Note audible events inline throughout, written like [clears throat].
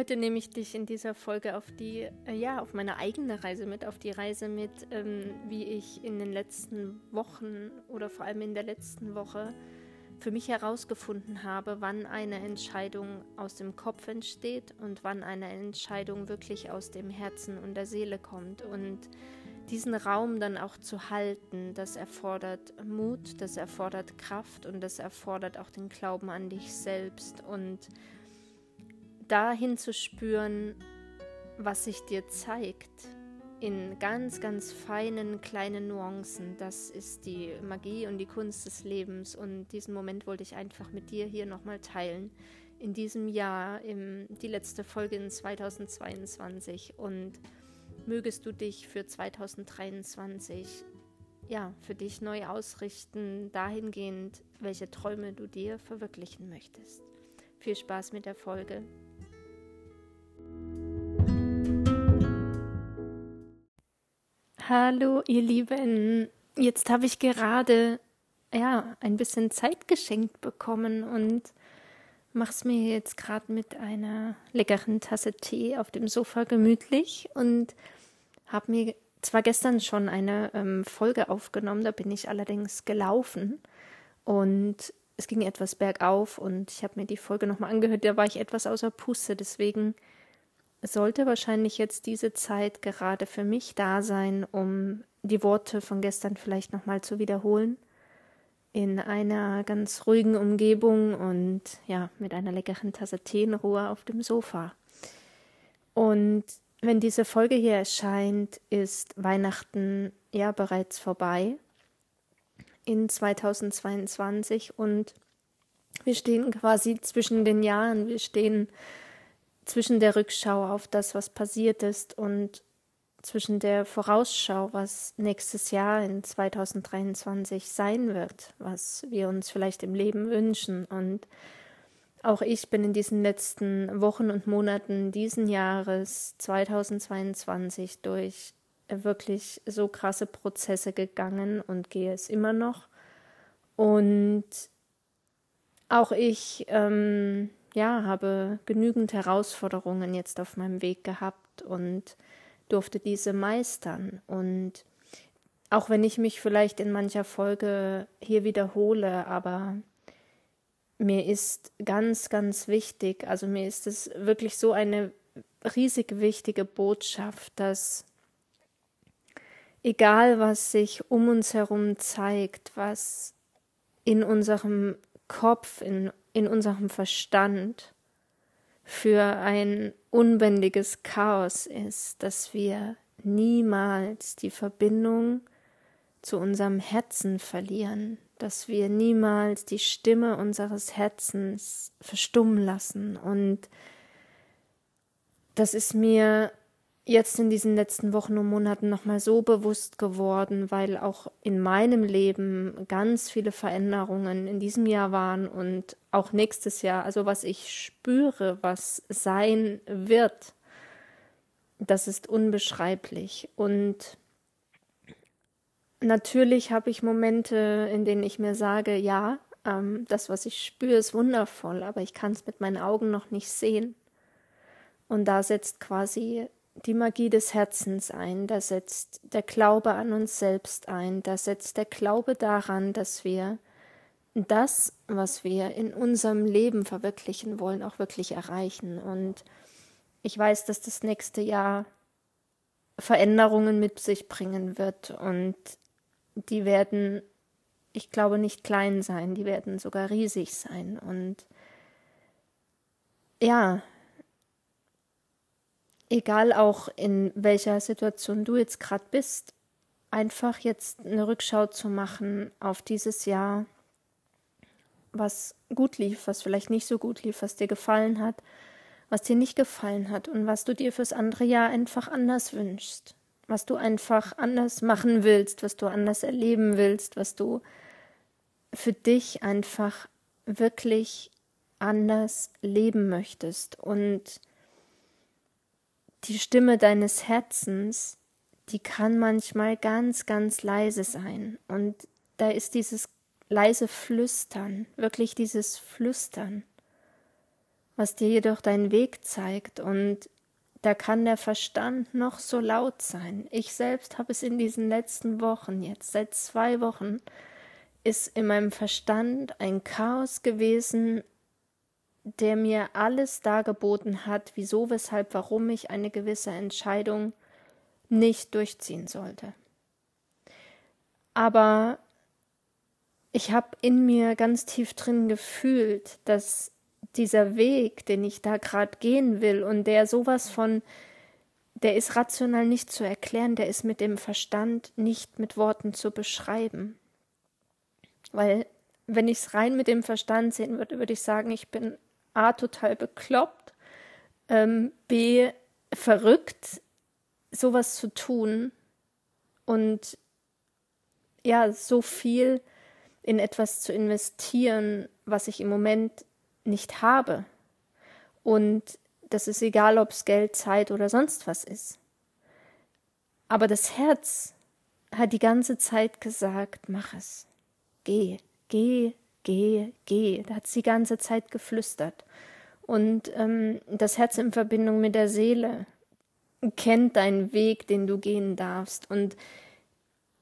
Heute nehme ich dich in dieser Folge auf die, äh, ja, auf meine eigene Reise mit, auf die Reise mit, ähm, wie ich in den letzten Wochen oder vor allem in der letzten Woche für mich herausgefunden habe, wann eine Entscheidung aus dem Kopf entsteht und wann eine Entscheidung wirklich aus dem Herzen und der Seele kommt. Und diesen Raum dann auch zu halten, das erfordert Mut, das erfordert Kraft und das erfordert auch den Glauben an dich selbst und dahin zu spüren, was sich dir zeigt, in ganz, ganz feinen kleinen Nuancen. Das ist die Magie und die Kunst des Lebens. Und diesen Moment wollte ich einfach mit dir hier nochmal teilen. In diesem Jahr, im, die letzte Folge in 2022. Und mögest du dich für 2023, ja, für dich neu ausrichten, dahingehend, welche Träume du dir verwirklichen möchtest. Viel Spaß mit der Folge. Hallo, ihr Lieben. Jetzt habe ich gerade ja ein bisschen Zeit geschenkt bekommen und mache es mir jetzt gerade mit einer leckeren Tasse Tee auf dem Sofa gemütlich und habe mir zwar gestern schon eine ähm, Folge aufgenommen, da bin ich allerdings gelaufen und es ging etwas bergauf und ich habe mir die Folge nochmal angehört, da war ich etwas außer Puste, deswegen sollte wahrscheinlich jetzt diese Zeit gerade für mich da sein, um die Worte von gestern vielleicht nochmal zu wiederholen. In einer ganz ruhigen Umgebung und ja, mit einer leckeren Tasse Tee in Ruhe auf dem Sofa. Und wenn diese Folge hier erscheint, ist Weihnachten ja bereits vorbei in 2022 und wir stehen quasi zwischen den Jahren. Wir stehen zwischen der Rückschau auf das, was passiert ist und zwischen der Vorausschau, was nächstes Jahr in 2023 sein wird, was wir uns vielleicht im Leben wünschen. Und auch ich bin in diesen letzten Wochen und Monaten diesen Jahres 2022 durch wirklich so krasse Prozesse gegangen und gehe es immer noch. Und auch ich ähm, ja, habe genügend Herausforderungen jetzt auf meinem Weg gehabt und durfte diese meistern. Und auch wenn ich mich vielleicht in mancher Folge hier wiederhole, aber mir ist ganz, ganz wichtig, also mir ist es wirklich so eine riesig wichtige Botschaft, dass egal was sich um uns herum zeigt, was in unserem Kopf, in in unserem Verstand für ein unbändiges Chaos ist, dass wir niemals die Verbindung zu unserem Herzen verlieren, dass wir niemals die Stimme unseres Herzens verstummen lassen. Und das ist mir jetzt in diesen letzten Wochen und Monaten nochmal so bewusst geworden, weil auch in meinem Leben ganz viele Veränderungen in diesem Jahr waren und auch nächstes Jahr. Also was ich spüre, was sein wird, das ist unbeschreiblich. Und natürlich habe ich Momente, in denen ich mir sage, ja, ähm, das, was ich spüre, ist wundervoll, aber ich kann es mit meinen Augen noch nicht sehen. Und da setzt quasi die Magie des Herzens ein, da setzt der Glaube an uns selbst ein, da setzt der Glaube daran, dass wir das, was wir in unserem Leben verwirklichen wollen, auch wirklich erreichen. Und ich weiß, dass das nächste Jahr Veränderungen mit sich bringen wird und die werden, ich glaube, nicht klein sein, die werden sogar riesig sein. Und ja, egal auch in welcher Situation du jetzt gerade bist, einfach jetzt eine Rückschau zu machen auf dieses Jahr, was gut lief, was vielleicht nicht so gut lief, was dir gefallen hat, was dir nicht gefallen hat und was du dir fürs andere Jahr einfach anders wünschst, was du einfach anders machen willst, was du anders erleben willst, was du für dich einfach wirklich anders leben möchtest. Und die Stimme deines Herzens, die kann manchmal ganz, ganz leise sein. Und da ist dieses leise Flüstern, wirklich dieses Flüstern, was dir jedoch deinen Weg zeigt und da kann der Verstand noch so laut sein. Ich selbst habe es in diesen letzten Wochen, jetzt seit zwei Wochen, ist in meinem Verstand ein Chaos gewesen, der mir alles dargeboten hat, wieso, weshalb, warum ich eine gewisse Entscheidung nicht durchziehen sollte. Aber ich habe in mir ganz tief drin gefühlt, dass dieser Weg, den ich da gerade gehen will und der sowas von, der ist rational nicht zu erklären, der ist mit dem Verstand nicht mit Worten zu beschreiben. Weil, wenn ich es rein mit dem Verstand sehen würde, würde ich sagen, ich bin A, total bekloppt, ähm, B, verrückt, sowas zu tun und ja, so viel in etwas zu investieren, was ich im Moment nicht habe. Und das ist egal, ob es Geld, Zeit oder sonst was ist. Aber das Herz hat die ganze Zeit gesagt, mach es. Geh, geh, geh, geh. Da hat sie die ganze Zeit geflüstert. Und ähm, das Herz in Verbindung mit der Seele kennt deinen Weg, den du gehen darfst. Und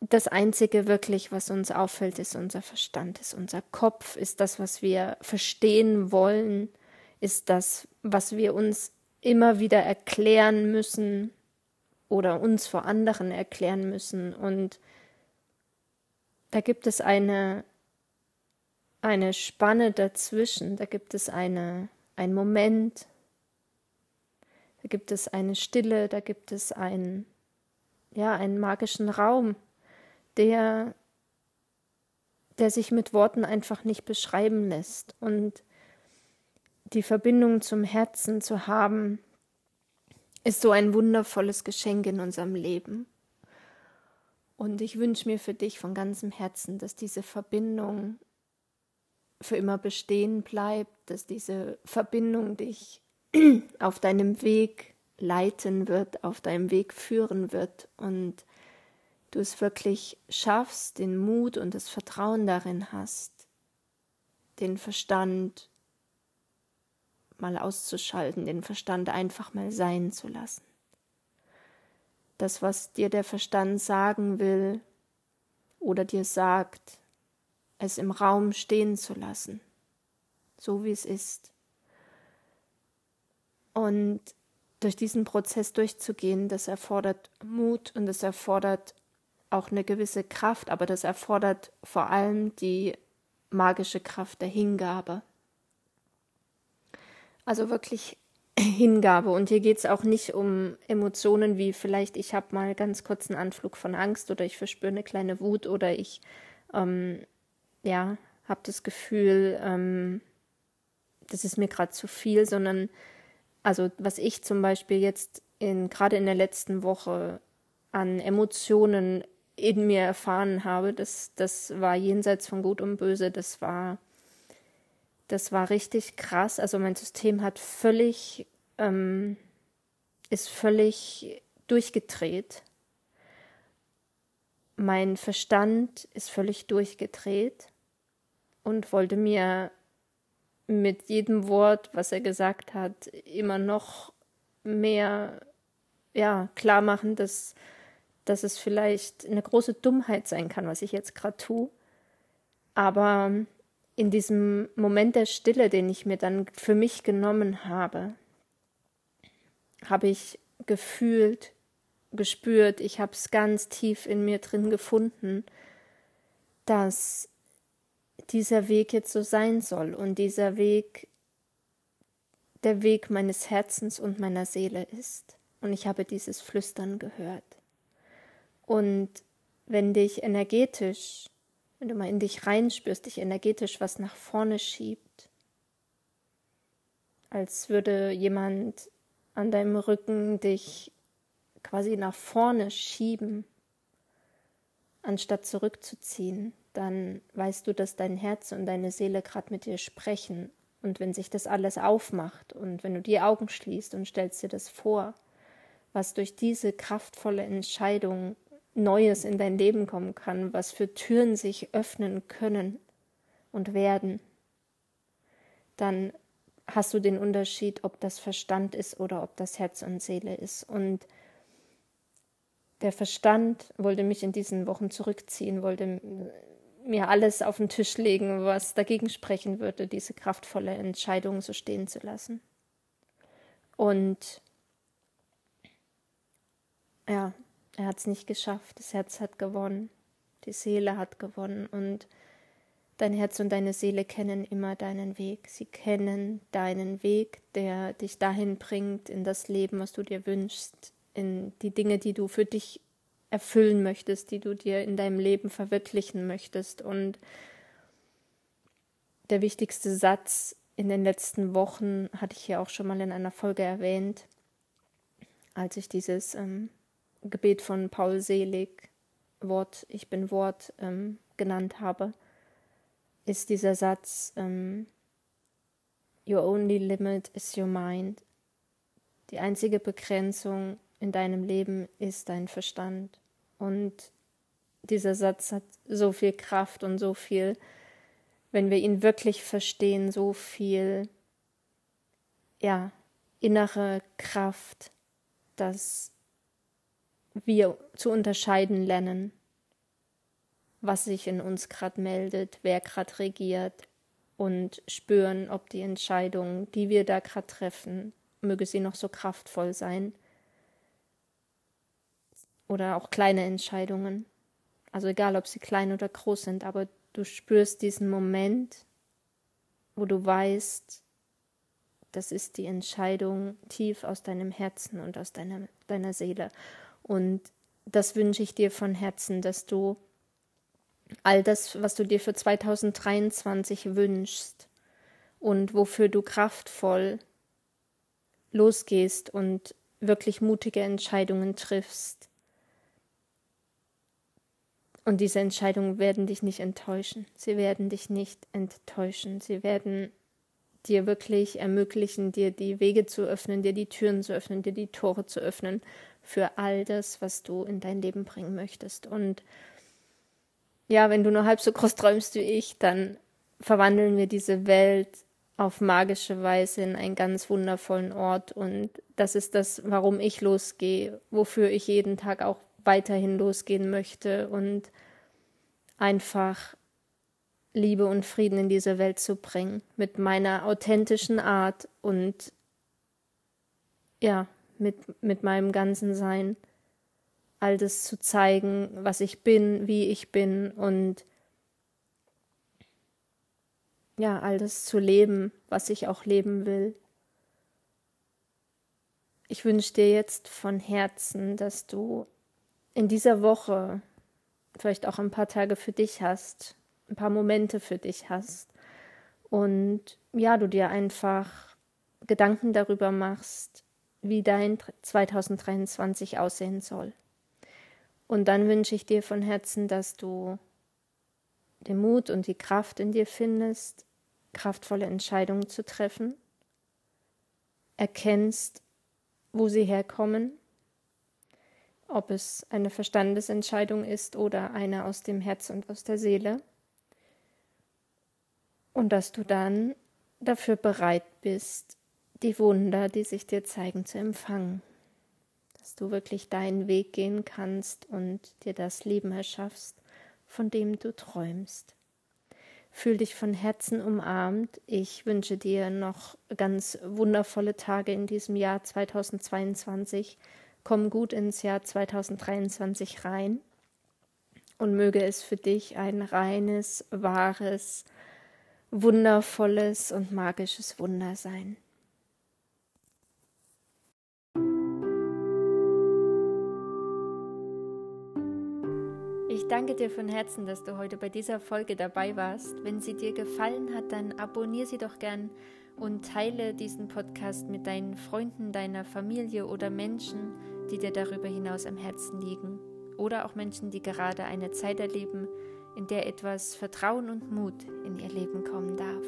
das Einzige wirklich, was uns auffällt, ist unser Verstand, ist unser Kopf, ist das, was wir verstehen wollen, ist das, was wir uns immer wieder erklären müssen oder uns vor anderen erklären müssen. Und da gibt es eine, eine Spanne dazwischen, da gibt es eine, einen Moment, da gibt es eine Stille, da gibt es einen, ja, einen magischen Raum, der, der sich mit Worten einfach nicht beschreiben lässt. Und die Verbindung zum Herzen zu haben, ist so ein wundervolles Geschenk in unserem Leben. Und ich wünsche mir für dich von ganzem Herzen, dass diese Verbindung für immer bestehen bleibt, dass diese Verbindung dich [clears throat] auf deinem Weg leiten wird, auf deinem Weg führen wird und du es wirklich schaffst, den Mut und das Vertrauen darin hast, den Verstand mal auszuschalten, den Verstand einfach mal sein zu lassen. Das, was dir der Verstand sagen will oder dir sagt, es im Raum stehen zu lassen, so wie es ist. Und durch diesen Prozess durchzugehen, das erfordert Mut und es erfordert auch eine gewisse Kraft, aber das erfordert vor allem die magische Kraft der Hingabe. Also wirklich Hingabe. Und hier geht es auch nicht um Emotionen wie vielleicht, ich habe mal ganz kurz einen Anflug von Angst oder ich verspüre eine kleine Wut oder ich ähm, ja, habe das Gefühl, ähm, das ist mir gerade zu viel, sondern also was ich zum Beispiel jetzt in gerade in der letzten Woche an Emotionen in mir erfahren habe, das, das war jenseits von Gut und Böse, das war, das war richtig krass. Also mein System hat völlig, ähm, ist völlig durchgedreht. Mein Verstand ist völlig durchgedreht und wollte mir mit jedem Wort, was er gesagt hat, immer noch mehr ja, klar machen, dass dass es vielleicht eine große Dummheit sein kann, was ich jetzt gerade tue. Aber in diesem Moment der Stille, den ich mir dann für mich genommen habe, habe ich gefühlt, gespürt, ich habe es ganz tief in mir drin gefunden, dass dieser Weg jetzt so sein soll und dieser Weg der Weg meines Herzens und meiner Seele ist. Und ich habe dieses Flüstern gehört. Und wenn dich energetisch, wenn du mal in dich reinspürst, dich energetisch was nach vorne schiebt, als würde jemand an deinem Rücken dich quasi nach vorne schieben, anstatt zurückzuziehen, dann weißt du, dass dein Herz und deine Seele gerade mit dir sprechen. Und wenn sich das alles aufmacht und wenn du die Augen schließt und stellst dir das vor, was durch diese kraftvolle Entscheidung Neues in dein Leben kommen kann, was für Türen sich öffnen können und werden, dann hast du den Unterschied, ob das Verstand ist oder ob das Herz und Seele ist. Und der Verstand wollte mich in diesen Wochen zurückziehen, wollte mir alles auf den Tisch legen, was dagegen sprechen würde, diese kraftvolle Entscheidung so stehen zu lassen. Und ja, er hat es nicht geschafft. Das Herz hat gewonnen, die Seele hat gewonnen und dein Herz und deine Seele kennen immer deinen Weg. Sie kennen deinen Weg, der dich dahin bringt in das Leben, was du dir wünschst, in die Dinge, die du für dich erfüllen möchtest, die du dir in deinem Leben verwirklichen möchtest. Und der wichtigste Satz in den letzten Wochen hatte ich hier auch schon mal in einer Folge erwähnt, als ich dieses ähm, Gebet von Paul Selig, Wort, ich bin Wort, ähm, genannt habe, ist dieser Satz, ähm, Your only limit is your mind. Die einzige Begrenzung in deinem Leben ist dein Verstand. Und dieser Satz hat so viel Kraft und so viel, wenn wir ihn wirklich verstehen, so viel, ja, innere Kraft, dass wir zu unterscheiden lernen, was sich in uns gerade meldet, wer gerade regiert und spüren, ob die Entscheidung, die wir da gerade treffen, möge sie noch so kraftvoll sein, oder auch kleine Entscheidungen. Also egal, ob sie klein oder groß sind, aber du spürst diesen Moment, wo du weißt, das ist die Entscheidung tief aus deinem Herzen und aus deiner, deiner Seele. Und das wünsche ich dir von Herzen, dass du all das, was du dir für 2023 wünschst und wofür du kraftvoll losgehst und wirklich mutige Entscheidungen triffst, und diese Entscheidungen werden dich nicht enttäuschen. Sie werden dich nicht enttäuschen. Sie werden dir wirklich ermöglichen, dir die Wege zu öffnen, dir die Türen zu öffnen, dir die Tore zu öffnen für all das, was du in dein Leben bringen möchtest. Und ja, wenn du nur halb so groß träumst wie ich, dann verwandeln wir diese Welt auf magische Weise in einen ganz wundervollen Ort. Und das ist das, warum ich losgehe, wofür ich jeden Tag auch weiterhin losgehen möchte und einfach Liebe und Frieden in diese Welt zu bringen, mit meiner authentischen Art und ja, mit, mit meinem ganzen Sein, all das zu zeigen, was ich bin, wie ich bin und ja, all das zu leben, was ich auch leben will. Ich wünsche dir jetzt von Herzen, dass du in dieser Woche vielleicht auch ein paar Tage für dich hast, ein paar Momente für dich hast und ja, du dir einfach Gedanken darüber machst, wie dein 2023 aussehen soll. Und dann wünsche ich dir von Herzen, dass du den Mut und die Kraft in dir findest, kraftvolle Entscheidungen zu treffen, erkennst, wo sie herkommen ob es eine Verstandesentscheidung ist oder eine aus dem Herz und aus der Seele. Und dass du dann dafür bereit bist, die Wunder, die sich dir zeigen, zu empfangen. Dass du wirklich deinen Weg gehen kannst und dir das Leben erschaffst, von dem du träumst. Fühl dich von Herzen umarmt. Ich wünsche dir noch ganz wundervolle Tage in diesem Jahr 2022 Komm gut ins Jahr 2023 rein und möge es für dich ein reines, wahres, wundervolles und magisches Wunder sein. Ich danke dir von Herzen, dass du heute bei dieser Folge dabei warst. Wenn sie dir gefallen hat, dann abonniere sie doch gern und teile diesen Podcast mit deinen Freunden, deiner Familie oder Menschen, die dir darüber hinaus am Herzen liegen. Oder auch Menschen, die gerade eine Zeit erleben, in der etwas Vertrauen und Mut in ihr Leben kommen darf.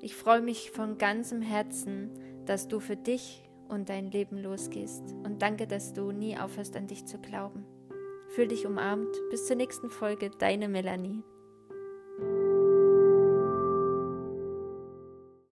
Ich freue mich von ganzem Herzen, dass du für dich und dein Leben losgehst und danke, dass du nie aufhörst an dich zu glauben. Fühl dich umarmt. Bis zur nächsten Folge, deine Melanie.